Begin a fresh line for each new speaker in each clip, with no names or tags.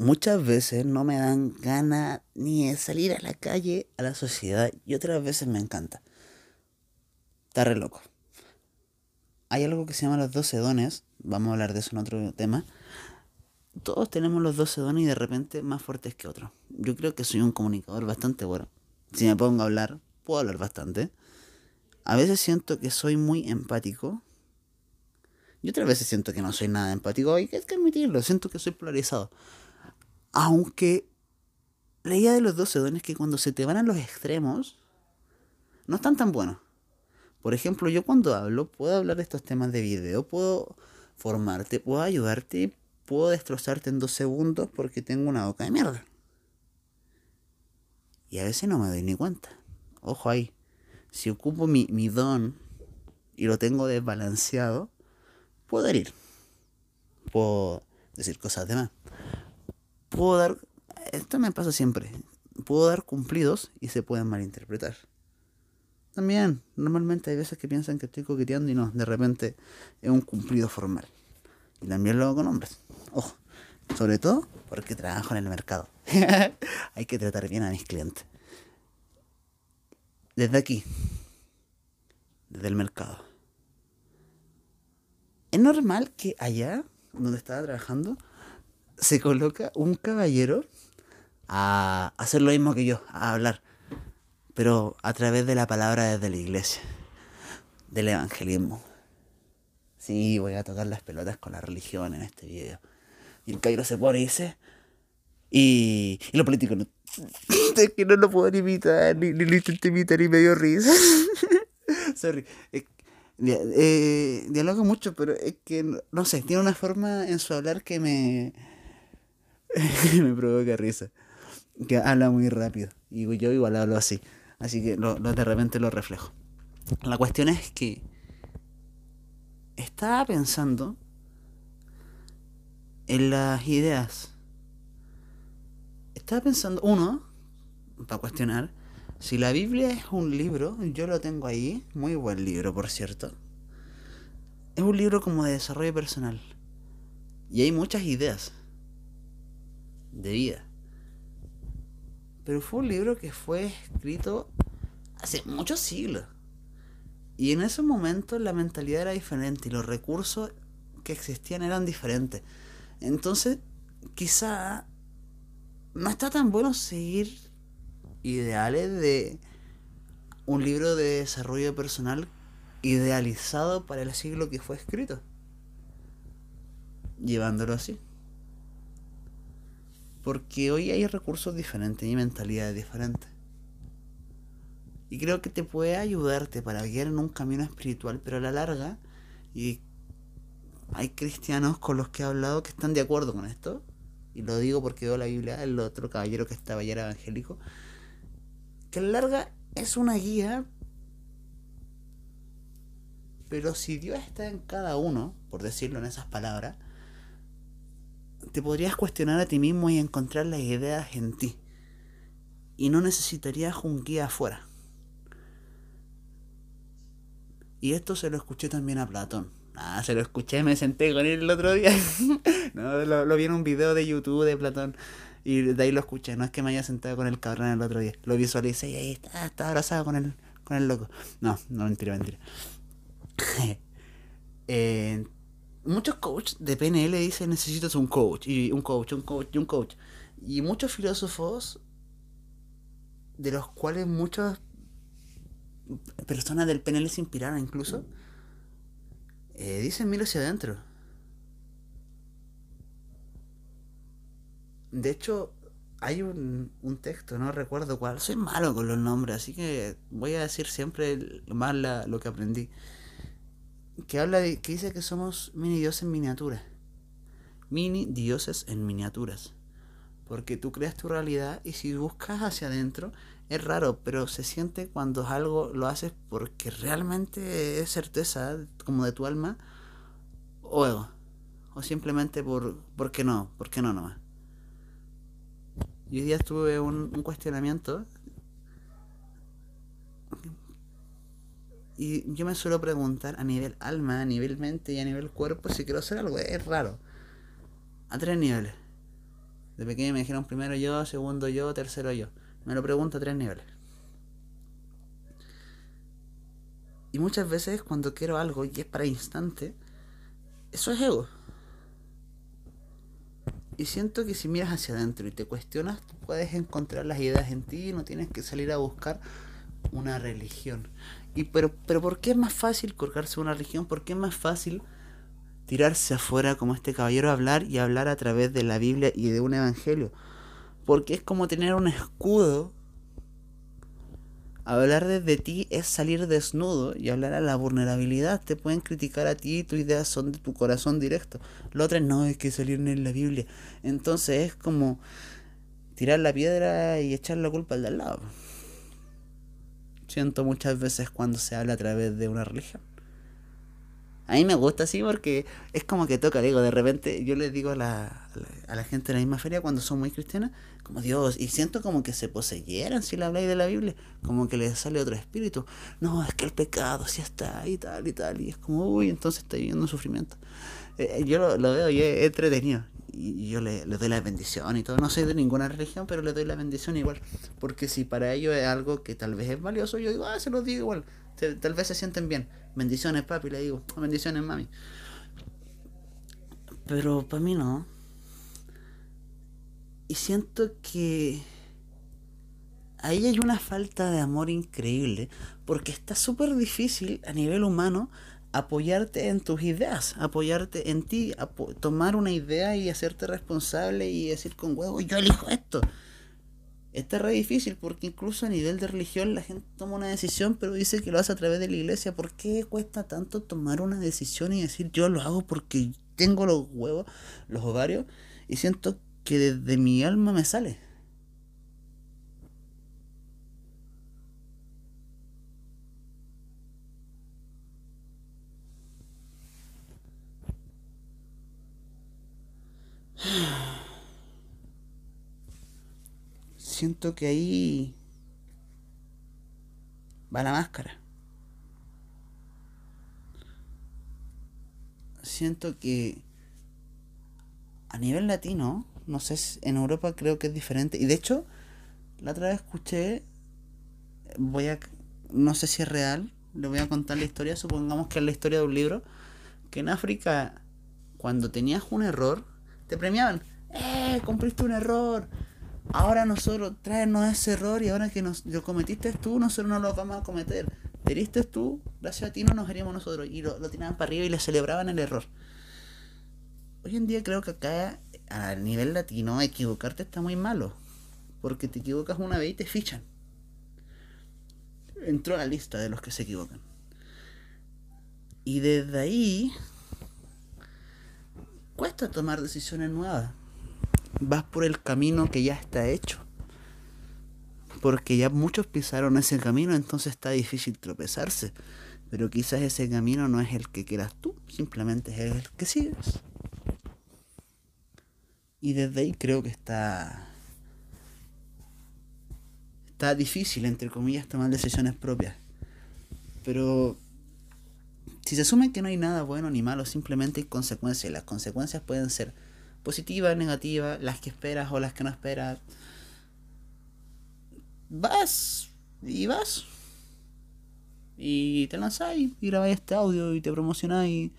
muchas veces no me dan ganas ni de salir a la calle, a la sociedad, y otras veces me encanta. Está re loco. Hay algo que se llama los 12 dones, vamos a hablar de eso en otro tema. Todos tenemos los 12 dones y de repente más fuertes que otros. Yo creo que soy un comunicador bastante bueno. Si me pongo a hablar, puedo hablar bastante. A veces siento que soy muy empático. Y otras veces siento que no soy nada empático. Hay que admitirlo, siento que soy polarizado. Aunque la idea de los 12 dones es que cuando se te van a los extremos, no están tan buenos. Por ejemplo, yo cuando hablo, puedo hablar de estos temas de video, puedo formarte, puedo ayudarte, puedo destrozarte en dos segundos porque tengo una boca de mierda. Y a veces no me doy ni cuenta. Ojo ahí. Si ocupo mi, mi don y lo tengo desbalanceado, puedo herir. Puedo decir cosas de más puedo dar, esto me pasa siempre, puedo dar cumplidos y se pueden malinterpretar. También, normalmente hay veces que piensan que estoy coqueteando y no, de repente es un cumplido formal. Y también lo hago con hombres. Ojo, sobre todo porque trabajo en el mercado. hay que tratar bien a mis clientes. Desde aquí, desde el mercado. Es normal que allá, donde estaba trabajando, se coloca un caballero a hacer lo mismo que yo, a hablar, pero a través de la palabra desde la iglesia, del evangelismo. Sí, voy a tocar las pelotas con la religión en este video. Y el Cairo se pone y dice, y, y lo político no, es que no lo puedo ni imitar, ni, ni lo intenté imitar y me dio risa. Sorry. Eh, dialogo mucho, pero es que, no sé, tiene una forma en su hablar que me, me provoca risa. Que habla muy rápido. Y yo igual hablo así. Así que lo, de repente lo reflejo. La cuestión es que estaba pensando en las ideas. Estaba pensando, uno, para cuestionar, si la Biblia es un libro, yo lo tengo ahí, muy buen libro, por cierto. Es un libro como de desarrollo personal. Y hay muchas ideas de vida. Pero fue un libro que fue escrito hace muchos siglos. Y en ese momento la mentalidad era diferente y los recursos que existían eran diferentes. Entonces, quizá no está tan bueno seguir ideales de un libro de desarrollo personal idealizado para el siglo que fue escrito. Llevándolo así. Porque hoy hay recursos diferentes y mentalidades diferentes. Y creo que te puede ayudarte para guiar en un camino espiritual, pero a la larga, y hay cristianos con los que he hablado que están de acuerdo con esto, y lo digo porque veo la Biblia, el otro caballero que estaba era evangélico, que a la larga es una guía, pero si Dios está en cada uno, por decirlo en esas palabras, te podrías cuestionar a ti mismo y encontrar las ideas en ti. Y no necesitarías un guía afuera. Y esto se lo escuché también a Platón. Ah, se lo escuché, me senté con él el otro día. no, lo, vi en un video de YouTube de Platón. Y de ahí lo escuché. No es que me haya sentado con el cabrón el otro día. Lo visualicé y ahí está, está abrazado con el, con el loco. No, no, mentira, mentira. eh, muchos coaches de PNL dicen necesitas un coach, y un coach, un coach, y un coach. Y muchos filósofos, de los cuales muchas personas del PNL se inspiraron incluso, eh, dicen mira hacia adentro. De hecho, hay un, un, texto, no recuerdo cuál. Soy malo con los nombres, así que voy a decir siempre más lo que aprendí que habla de que dice que somos mini dioses en miniatura. Mini dioses en miniaturas. Porque tú creas tu realidad y si buscas hacia adentro es raro, pero se siente cuando algo lo haces porque realmente es certeza como de tu alma o ego. O simplemente por, ¿por qué no? ¿Por qué no nomás? Y hoy día tuve un, un cuestionamiento Y yo me suelo preguntar a nivel alma, a nivel mente y a nivel cuerpo si quiero hacer algo. Es raro. A tres niveles. De pequeño me dijeron primero yo, segundo yo, tercero yo. Me lo pregunto a tres niveles. Y muchas veces cuando quiero algo y es para instante, eso es ego. Y siento que si miras hacia adentro y te cuestionas, puedes encontrar las ideas en ti y no tienes que salir a buscar una religión. Y pero, pero ¿por qué es más fácil colgarse una religión? ¿Por qué es más fácil tirarse afuera como este caballero a hablar y hablar a través de la Biblia y de un evangelio? Porque es como tener un escudo Hablar desde ti es salir desnudo y hablar a la vulnerabilidad. Te pueden criticar a ti y tus ideas son de tu corazón directo. Lo otro no, es que salir en la Biblia. Entonces es como tirar la piedra y echar la culpa al de al lado. Siento muchas veces cuando se habla a través de una religión. A mí me gusta así porque es como que toca, digo, de repente yo les digo a la, a la, gente de la misma feria cuando son muy cristianas, como Dios, y siento como que se poseyeran si le habláis de la Biblia, como que les sale otro espíritu. No, es que el pecado sí está y tal y tal, y es como, uy, entonces está viviendo sufrimiento. Eh, yo lo, veo y es entretenido. Y yo le, doy la bendición y todo. No soy de ninguna religión, pero le doy la bendición igual. Porque si para ellos es algo que tal vez es valioso, yo digo, ah, se los digo igual. Tal vez se sienten bien. Bendiciones, papi, le digo. Bendiciones, mami. Pero para mí no. Y siento que ahí hay una falta de amor increíble. Porque está súper difícil a nivel humano apoyarte en tus ideas, apoyarte en ti, tomar una idea y hacerte responsable y decir con huevo, yo elijo esto. Está re difícil porque incluso a nivel de religión la gente toma una decisión pero dice que lo hace a través de la iglesia. ¿Por qué cuesta tanto tomar una decisión y decir yo lo hago porque tengo los huevos, los ovarios y siento que desde mi alma me sale? Siento que ahí va la máscara. Siento que a nivel latino, no sé, en Europa creo que es diferente. Y de hecho, la otra vez escuché, voy a, no sé si es real, le voy a contar la historia, supongamos que es la historia de un libro, que en África, cuando tenías un error, te premiaban. ¡Eh! Cumpliste un error ahora nosotros traernos ese error y ahora que nos, lo cometiste tú, nosotros no lo vamos a cometer. Te tú, gracias a ti no nos haríamos nosotros. Y lo, tiraban para arriba y le celebraban el error. Hoy en día creo que acá, a nivel latino, equivocarte está muy malo. Porque te equivocas una vez y te fichan. Entró a la lista de los que se equivocan. Y desde ahí cuesta tomar decisiones nuevas vas por el camino que ya está hecho. Porque ya muchos pisaron ese camino, entonces está difícil tropezarse. Pero quizás ese camino no es el que quieras tú, simplemente es el que sigues. Y desde ahí creo que está. Está difícil, entre comillas, tomar decisiones propias. Pero si se asume que no hay nada bueno ni malo, simplemente hay consecuencias. Y las consecuencias pueden ser positiva, negativa, las que esperas o las que no esperas. Vas y vas. Y te lanzáis y grabáis este audio y te promocionáis.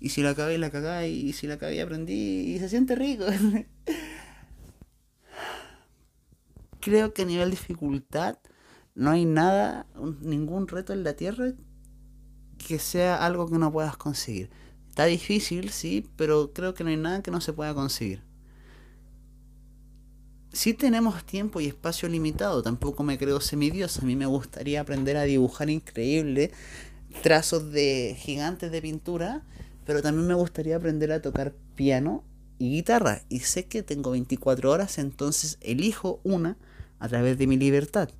Y si la cagáis, la cagáis. Y si la cagáis, aprendí. Y se siente rico. Creo que a nivel dificultad no hay nada, ningún reto en la tierra que sea algo que no puedas conseguir. Está difícil, sí, pero creo que no hay nada que no se pueda conseguir. Si tenemos tiempo y espacio limitado, tampoco me creo semidios. A mí me gustaría aprender a dibujar increíble trazos de gigantes de pintura, pero también me gustaría aprender a tocar piano y guitarra. Y sé que tengo 24 horas, entonces elijo una a través de mi libertad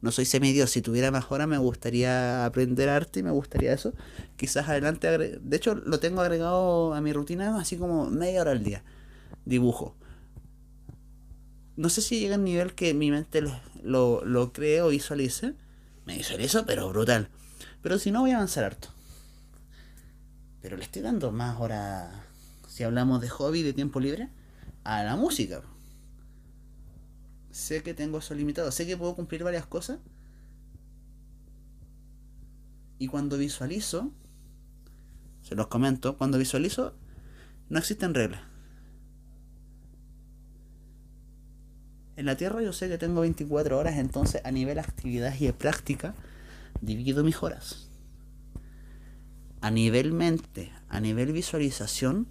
no soy semidios. Si tuviera más horas me gustaría aprender arte y me gustaría eso. Quizás adelante, de hecho lo tengo agregado a mi rutina así como media hora al día. Dibujo. No sé si llega al nivel que mi mente lo, lo, lo cree o visualice. Me visualizo, pero brutal. Pero si no, voy a avanzar harto. Pero le estoy dando más horas, si hablamos de hobby, de tiempo libre, a la música. Sé que tengo eso limitado, sé que puedo cumplir varias cosas. Y cuando visualizo, se los comento, cuando visualizo, no existen reglas. En la Tierra yo sé que tengo 24 horas, entonces a nivel actividad y de práctica, divido mis horas. A nivel mente, a nivel visualización,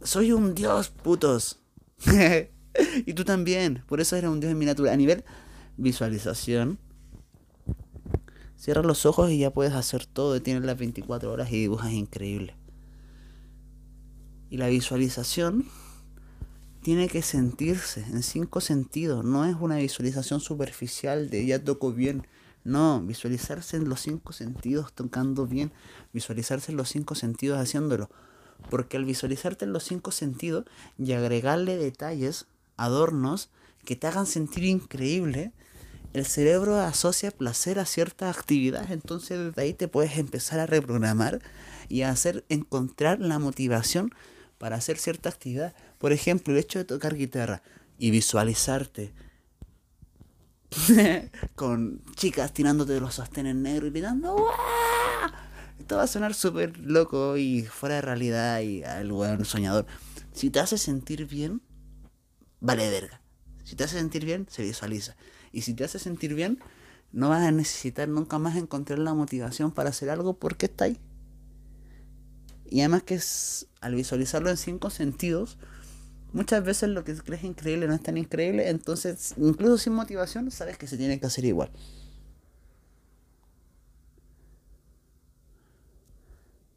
soy un dios, putos. y tú también, por eso eres un dios en miniatura. A nivel visualización, cierras los ojos y ya puedes hacer todo. Tienes las 24 horas y dibujas increíble. Y la visualización tiene que sentirse en cinco sentidos. No es una visualización superficial de ya toco bien. No, visualizarse en los cinco sentidos tocando bien. Visualizarse en los cinco sentidos haciéndolo. Porque al visualizarte en los cinco sentidos y agregarle detalles, adornos, que te hagan sentir increíble, el cerebro asocia placer a cierta actividad. Entonces desde ahí te puedes empezar a reprogramar y a hacer encontrar la motivación para hacer cierta actividad. Por ejemplo, el hecho de tocar guitarra y visualizarte con chicas tirándote de los sostenes negros y gritando ¡Wah! Esto va a sonar súper loco y fuera de realidad y al soñador. Si te hace sentir bien, vale verga. Si te hace sentir bien, se visualiza. Y si te hace sentir bien, no vas a necesitar nunca más encontrar la motivación para hacer algo porque está ahí. Y además que es, al visualizarlo en cinco sentidos, muchas veces lo que crees increíble no es tan increíble, entonces incluso sin motivación sabes que se tiene que hacer igual.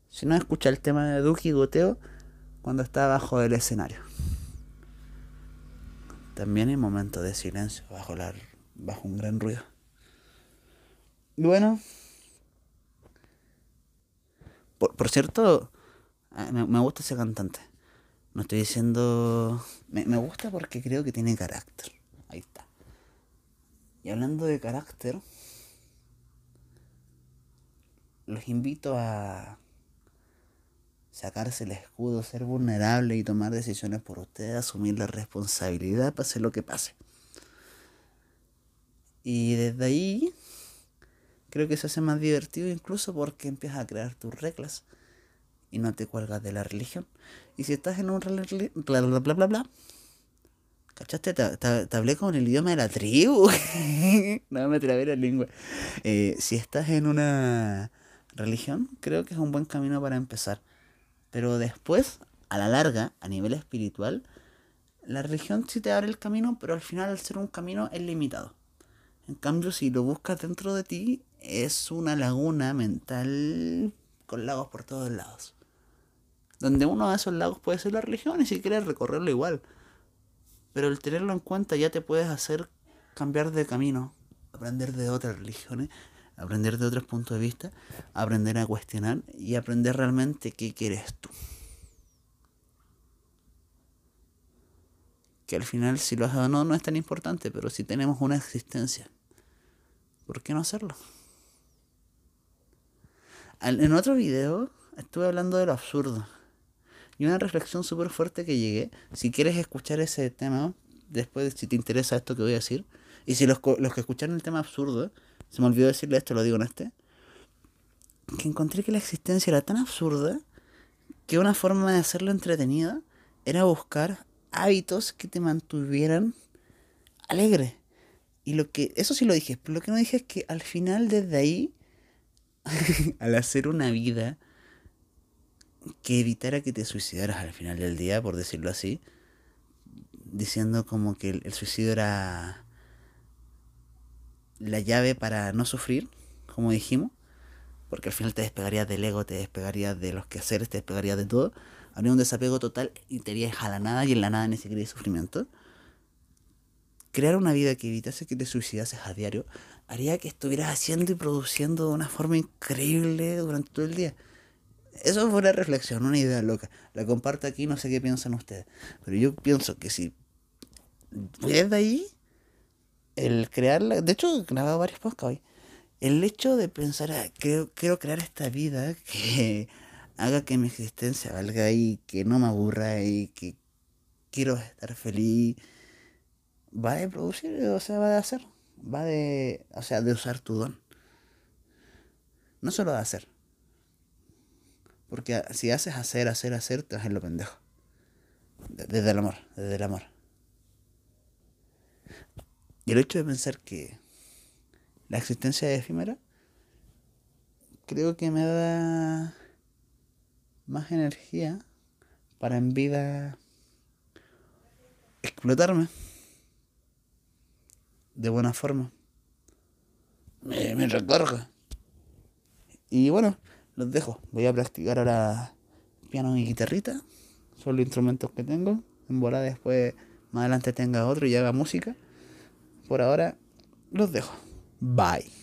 Si no, escucha el tema de Duki Goteo cuando está bajo el escenario. También hay momentos de silencio bajo, la, bajo un gran ruido. Bueno, por, por cierto, Ah, me, gusta ese cantante. No estoy diciendo... Me, me gusta porque creo que tiene carácter. Ahí está. Y hablando de carácter, los invito a sacarse el escudo, ser vulnerable y tomar decisiones por ustedes, asumir la responsabilidad, pase lo que pase. Y desde ahí creo que se hace más divertido incluso porque empiezas a crear tus reglas y no te cuelgas de la religión. Y si estás en un bla bla bla bla bla, ¿cachaste? Te, hablé con el idioma de la tribu. no me trabé la lengua. Eh, si estás en una religión, creo que es un buen camino para empezar. Pero después, a la larga, a nivel espiritual, la religión sí te abre el camino, pero al final al ser un camino es limitado. En cambio, si lo buscas dentro de ti, es una laguna mental con lagos por todos lados donde uno de esos lagos puede ser la religión y si quieres recorrerlo igual. Pero el tenerlo en cuenta ya te puedes hacer cambiar de camino, aprender de otras religiones, aprender de otros puntos de vista, aprender a cuestionar y aprender realmente qué quieres tú. Que al final si lo haces o no no es tan importante, pero si tenemos una existencia, ¿por qué no hacerlo? En otro video estuve hablando de lo absurdo. Y una reflexión súper fuerte que llegué, si quieres escuchar ese tema, después si te interesa esto que voy a decir, y si los, los que escucharon el tema absurdo, se me olvidó decirle esto, lo digo en este, que encontré que la existencia era tan absurda que una forma de hacerlo entretenida era buscar hábitos que te mantuvieran alegre. Y lo que, eso sí lo dije, pero lo que no dije es que al final desde ahí, al hacer una vida que evitara que te suicidaras al final del día, por decirlo así, diciendo como que el, suicidio era la llave para no sufrir, como dijimos, porque al final te despegarías del ego, te despegarías de los quehaceres, te despegarías de todo, habría un desapego total y te irías a la nada y en la nada ni siquiera hay sufrimiento. Crear una vida que evitase que te suicidases a diario haría que estuvieras haciendo y produciendo de una forma increíble durante todo el día. Eso fue una reflexión, una idea loca. La comparto aquí, no sé qué piensan ustedes. Pero yo pienso que si desde ahí, el crearla, de hecho he grabado varios podcasts hoy, el hecho de pensar, ah, quiero, quiero crear esta vida que haga que mi existencia valga y que no me aburra y que quiero estar feliz, va de producir, o sea, va de hacer. Va de, o sea, de usar tu don. No solo de hacer. Porque si haces hacer, hacer, hacer, te vas en lo pendejo. Desde el amor, desde el amor. Y el hecho de pensar que la existencia es efímera, creo que me da más energía para en vida explotarme de buena forma. Me, me recarga. Y bueno, los dejo. Voy a practicar ahora piano y guitarrita. Son los instrumentos que tengo. En bola después, más adelante tenga otro y haga música. Por ahora, los dejo. Bye.